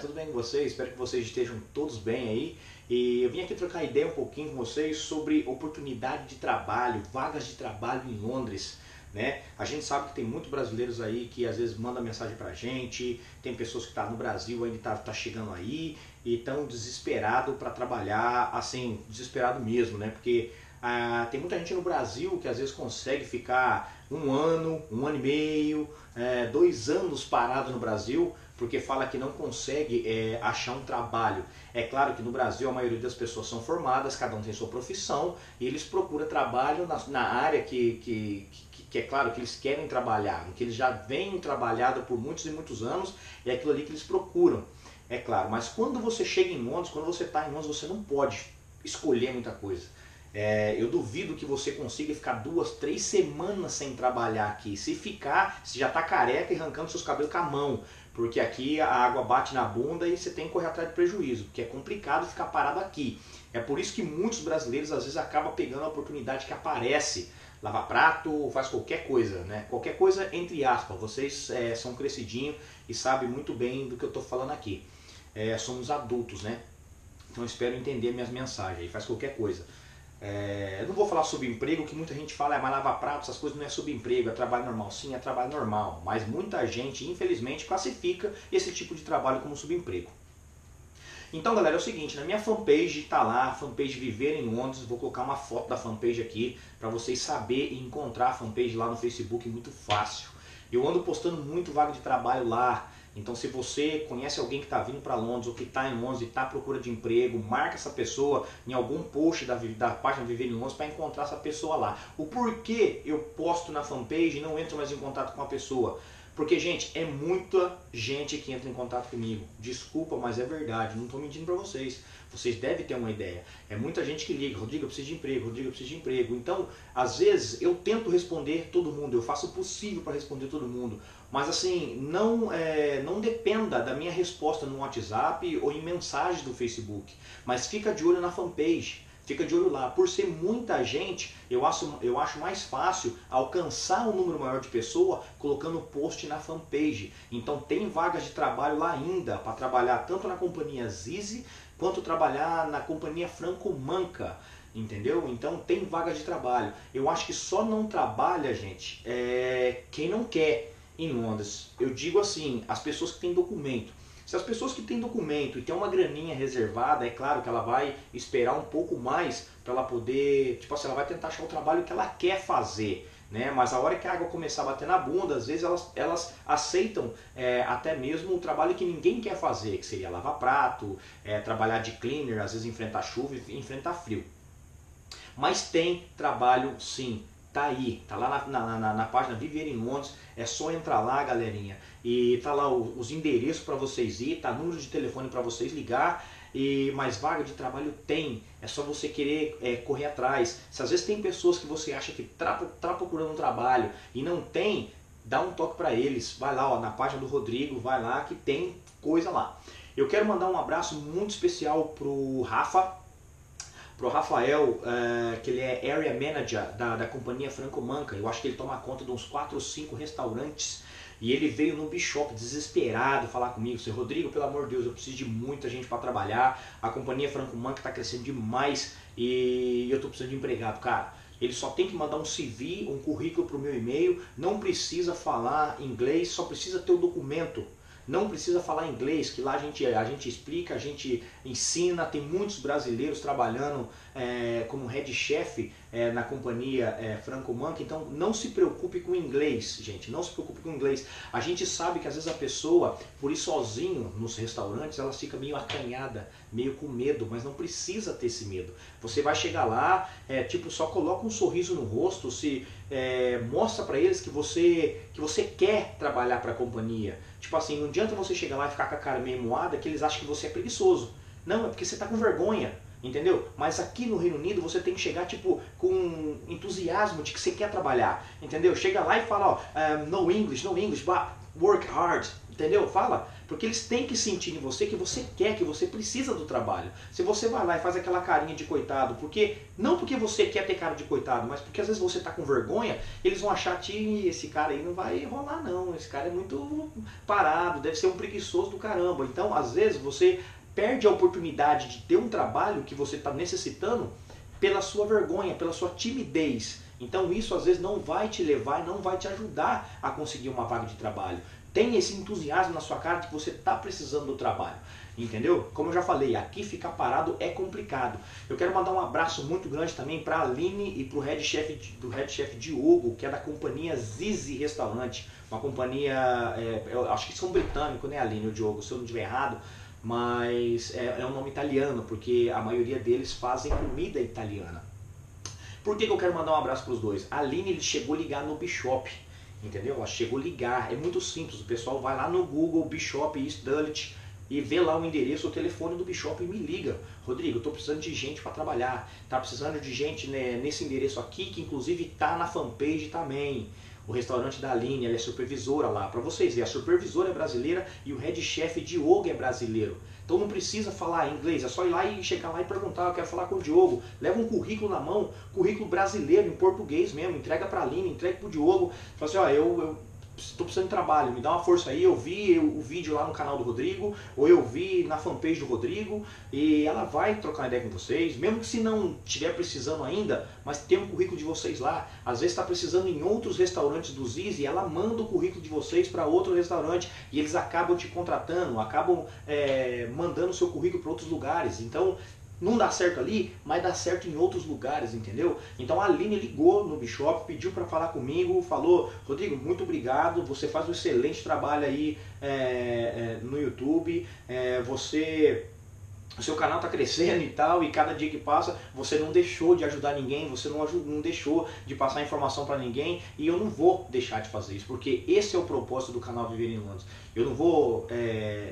Tudo bem com vocês? Espero que vocês estejam todos bem aí. E eu vim aqui trocar ideia um pouquinho com vocês sobre oportunidade de trabalho, vagas de trabalho em Londres. Né? A gente sabe que tem muitos brasileiros aí que às vezes mandam mensagem pra gente, tem pessoas que tá no Brasil ainda tá, tá chegando aí e estão desesperado para trabalhar, assim, desesperado mesmo, né? Porque ah, tem muita gente no Brasil que às vezes consegue ficar um ano, um ano e meio, é, dois anos parado no Brasil porque fala que não consegue é, achar um trabalho. É claro que no Brasil a maioria das pessoas são formadas, cada um tem sua profissão e eles procuram trabalho na, na área que, que, que, que, é claro que eles querem trabalhar, que eles já vêm trabalhado por muitos e muitos anos, é aquilo ali que eles procuram. É claro, mas quando você chega em Londres, quando você está em Londres, você não pode escolher muita coisa. É, eu duvido que você consiga ficar duas, três semanas sem trabalhar aqui. Se ficar, você já está careca e arrancando seus cabelos com a mão. Porque aqui a água bate na bunda e você tem que correr atrás de prejuízo. Porque é complicado ficar parado aqui. É por isso que muitos brasileiros às vezes acabam pegando a oportunidade que aparece. Lava prato, faz qualquer coisa, né? Qualquer coisa entre aspas. Vocês é, são crescidinhos e sabem muito bem do que eu estou falando aqui. É, somos adultos, né? Então espero entender minhas mensagens. Faz qualquer coisa. É, eu não vou falar sobre emprego, que muita gente fala, é mais lavar prato, essas coisas não é sobre emprego, é trabalho normal. Sim, é trabalho normal, mas muita gente, infelizmente, classifica esse tipo de trabalho como subemprego. Então, galera, é o seguinte, na minha fanpage tá lá, fanpage Viver em Londres, vou colocar uma foto da fanpage aqui para vocês saber e encontrar a fanpage lá no Facebook muito fácil. Eu ando postando muito vaga de trabalho lá, então, se você conhece alguém que está vindo para Londres ou que está em Londres e está à procura de emprego, marca essa pessoa em algum post da, da página Viver em Londres para encontrar essa pessoa lá. O porquê eu posto na fanpage e não entro mais em contato com a pessoa? Porque, gente, é muita gente que entra em contato comigo. Desculpa, mas é verdade, não estou mentindo para vocês. Vocês devem ter uma ideia. É muita gente que liga, Rodrigo, eu preciso de emprego, Rodrigo, eu preciso de emprego. Então, às vezes, eu tento responder todo mundo, eu faço o possível para responder todo mundo. Mas assim, não, é, não dependa da minha resposta no WhatsApp ou em mensagens do Facebook. Mas fica de olho na fanpage. Fica de olho lá. Por ser muita gente, eu acho, eu acho mais fácil alcançar um número maior de pessoa colocando post na fanpage. Então tem vagas de trabalho lá ainda para trabalhar tanto na companhia Zizi quanto trabalhar na companhia Franco Manca. Entendeu? Então tem vagas de trabalho. Eu acho que só não trabalha, gente, é quem não quer em Londres. Eu digo assim, as pessoas que têm documento. Se as pessoas que têm documento e têm uma graninha reservada, é claro que ela vai esperar um pouco mais para ela poder, tipo assim, ela vai tentar achar o trabalho que ela quer fazer. Né? Mas a hora que a água começar a bater na bunda, às vezes elas, elas aceitam é, até mesmo o trabalho que ninguém quer fazer, que seria lavar prato, é, trabalhar de cleaner, às vezes enfrentar chuva e enfrentar frio. Mas tem trabalho sim, tá aí, tá lá na, na, na, na página Viver em Londres, é só entrar lá, galerinha, e tá lá o, os endereços para vocês ir, tá? Número de telefone para vocês ligar, e mais vaga de trabalho tem, é só você querer é, correr atrás. Se às vezes tem pessoas que você acha que tá, tá procurando um trabalho e não tem, dá um toque para eles, vai lá ó, na página do Rodrigo, vai lá que tem coisa lá. Eu quero mandar um abraço muito especial pro Rafa, pro Rafael, é, que ele é Area Manager da, da companhia Franco Manca. Eu acho que ele toma conta de uns 4 ou 5 restaurantes. E ele veio no Bishop desesperado falar comigo, seu Rodrigo, pelo amor de Deus, eu preciso de muita gente para trabalhar. A companhia Franco Manca está crescendo demais e eu estou precisando de empregado, cara. Ele só tem que mandar um CV, um currículo para o meu e-mail, não precisa falar inglês, só precisa ter o documento não precisa falar inglês, que lá a gente, a gente explica, a gente ensina, tem muitos brasileiros trabalhando é, como head chef é, na companhia é, Franco Manca, então não se preocupe com inglês, gente, não se preocupe com inglês. A gente sabe que às vezes a pessoa, por ir sozinho nos restaurantes, ela fica meio acanhada, meio com medo, mas não precisa ter esse medo. Você vai chegar lá, é, tipo, só coloca um sorriso no rosto, se é, mostra para eles que você, que você quer trabalhar para a companhia. Tipo assim, não adianta você chegar lá e ficar com a cara meio moada que eles acham que você é preguiçoso. Não, é porque você está com vergonha, entendeu? Mas aqui no Reino Unido você tem que chegar tipo com entusiasmo de que você quer trabalhar, entendeu? Chega lá e fala, ó, um, no English, no English, but work hard, entendeu? Fala, Porque eles têm que sentir em você que você quer, que você precisa do trabalho. Se você vai lá e faz aquela carinha de coitado, porque não porque você quer ter cara de coitado, mas porque às vezes você está com vergonha, eles vão achar que esse cara aí não vai rolar não, esse cara é muito parado, deve ser um preguiçoso do caramba. Então, às vezes você perde a oportunidade de ter um trabalho que você está necessitando pela sua vergonha, pela sua timidez. Então isso às vezes não vai te levar, não vai te ajudar a conseguir uma vaga de trabalho. Tem esse entusiasmo na sua cara de que você está precisando do trabalho. Entendeu? Como eu já falei, aqui ficar parado é complicado. Eu quero mandar um abraço muito grande também para a Aline e para o head chef do head chef Diogo, que é da companhia Zizi Restaurante, uma companhia, é, eu acho que são britânicos, né, Aline e o Diogo, se eu não estiver errado, mas é, é um nome italiano, porque a maioria deles fazem comida italiana. Por que, que eu quero mandar um abraço para os dois? A Aline ele chegou a ligar no Bishop, entendeu? Ela chegou a ligar, é muito simples, o pessoal vai lá no Google, Bishop East Dulwich, e vê lá o endereço, o telefone do Bishop e me liga. Rodrigo, estou precisando de gente para trabalhar. Tá precisando de gente né, nesse endereço aqui, que inclusive está na fanpage também. O restaurante da Aline, ela é supervisora lá. Para vocês verem, a supervisora é brasileira e o head chef Diogo é brasileiro. Então não precisa falar inglês, é só ir lá e chegar lá e perguntar, eu quero falar com o Diogo. Leva um currículo na mão, currículo brasileiro, em português mesmo, entrega para a Aline, entrega para o Diogo. Fala assim, ó, eu, eu estou precisando de trabalho, me dá uma força aí, eu vi o vídeo lá no canal do Rodrigo, ou eu vi na fanpage do Rodrigo, e ela vai trocar ideia com vocês, mesmo que se não estiver precisando ainda, mas tem um currículo de vocês lá, às vezes está precisando em outros restaurantes do Ziz, e ela manda o currículo de vocês para outro restaurante, e eles acabam te contratando, acabam é, mandando o seu currículo para outros lugares, então não dá certo ali, mas dá certo em outros lugares, entendeu? Então a Aline ligou no Bishop, pediu para falar comigo, falou, Rodrigo, muito obrigado, você faz um excelente trabalho aí é, é, no YouTube, é, você o seu canal está crescendo e tal, e cada dia que passa você não deixou de ajudar ninguém, você não, não deixou de passar informação para ninguém, e eu não vou deixar de fazer isso, porque esse é o propósito do canal Viver em Londres. Eu não vou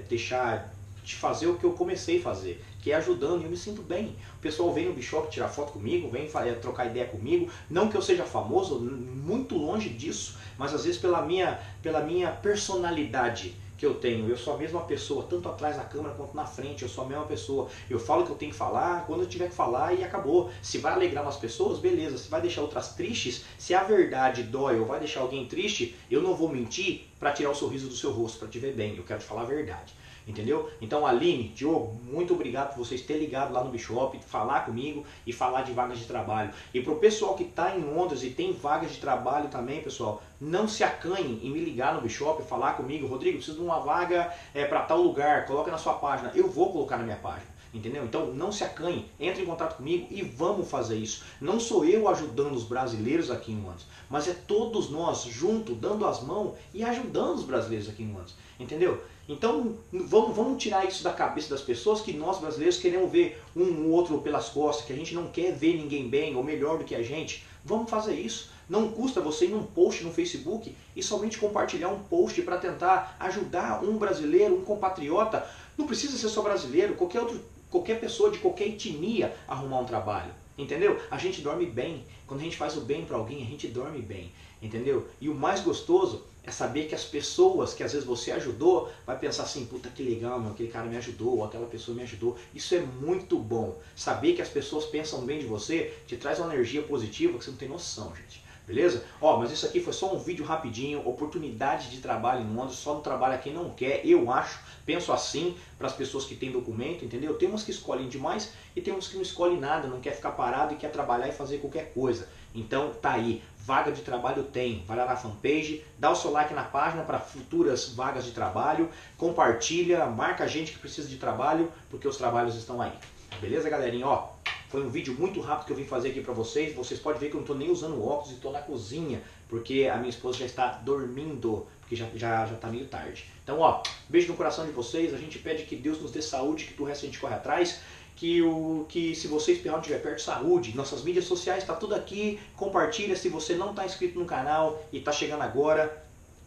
deixar de fazer o que eu comecei a fazer, que ajudando, e eu me sinto bem. O pessoal vem no Bishop tirar foto comigo, vem é, trocar ideia comigo, não que eu seja famoso, muito longe disso, mas às vezes pela minha, pela minha personalidade que eu tenho. Eu sou a mesma pessoa, tanto atrás da câmera quanto na frente, eu sou a mesma pessoa. Eu falo o que eu tenho que falar, quando eu tiver que falar e acabou. Se vai alegrar umas pessoas, beleza. Se vai deixar outras tristes, se a verdade dói ou vai deixar alguém triste, eu não vou mentir para tirar o sorriso do seu rosto, para te ver bem. Eu quero te falar a verdade. Entendeu? Então, Aline, Diogo, muito obrigado por vocês terem ligado lá no Bishop, falar comigo e falar de vagas de trabalho. E para o pessoal que está em Londres e tem vagas de trabalho também, pessoal, não se acanhe em me ligar no Bishop, falar comigo, Rodrigo, preciso de uma vaga é, para tal lugar, coloca na sua página. Eu vou colocar na minha página. Entendeu? Então não se acanhe, entre em contato comigo e vamos fazer isso. Não sou eu ajudando os brasileiros aqui em Londres, mas é todos nós juntos, dando as mãos e ajudando os brasileiros aqui em Londres. Entendeu? Então vamos, vamos tirar isso da cabeça das pessoas que nós brasileiros queremos ver um outro pelas costas, que a gente não quer ver ninguém bem ou melhor do que a gente. Vamos fazer isso. Não custa você ir num post no Facebook e somente compartilhar um post para tentar ajudar um brasileiro, um compatriota. Não precisa ser só brasileiro, qualquer outro qualquer pessoa de qualquer etnia arrumar um trabalho. Entendeu? A gente dorme bem. Quando a gente faz o bem para alguém, a gente dorme bem. Entendeu? E o mais gostoso é saber que as pessoas que às vezes você ajudou vai pensar assim, puta que legal, meu, aquele cara me ajudou, ou aquela pessoa me ajudou. Isso é muito bom. Saber que as pessoas pensam bem de você te traz uma energia positiva que você não tem noção, gente. Beleza? Ó, mas isso aqui foi só um vídeo rapidinho, oportunidade de trabalho em Londres, só não trabalha quem não quer, eu acho, penso assim para as pessoas que têm documento, entendeu? Tem uns que escolhem demais e tem uns que não escolhem nada, não quer ficar parado e quer trabalhar e fazer qualquer coisa. Então tá aí, vaga de trabalho tem, vai lá na fanpage, dá o seu like na página para futuras vagas de trabalho, compartilha, marca a gente que precisa de trabalho, porque os trabalhos estão aí. Beleza, galerinha? Ó, foi um vídeo muito rápido que eu vim fazer aqui para vocês. Vocês podem ver que eu não estou nem usando óculos e estou na cozinha, porque a minha esposa já está dormindo, porque já já já está meio tarde. Então, ó, beijo no coração de vocês. A gente pede que Deus nos dê saúde, que do resto a gente corre atrás. Que, o, que se você espirrar não estiver perto, saúde. Nossas mídias sociais está tudo aqui. Compartilha se você não está inscrito no canal e está chegando agora.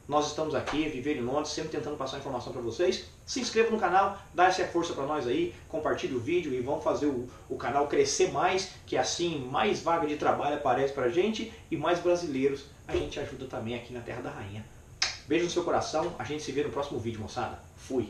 Nós estamos aqui, Viver em Londres, sempre tentando passar informação para vocês. Se inscreva no canal, dá essa força para nós aí, compartilhe o vídeo e vamos fazer o, o canal crescer mais, que assim mais vaga de trabalho aparece para a gente e mais brasileiros a gente ajuda também aqui na Terra da Rainha. Beijo no seu coração, a gente se vê no próximo vídeo, moçada. Fui!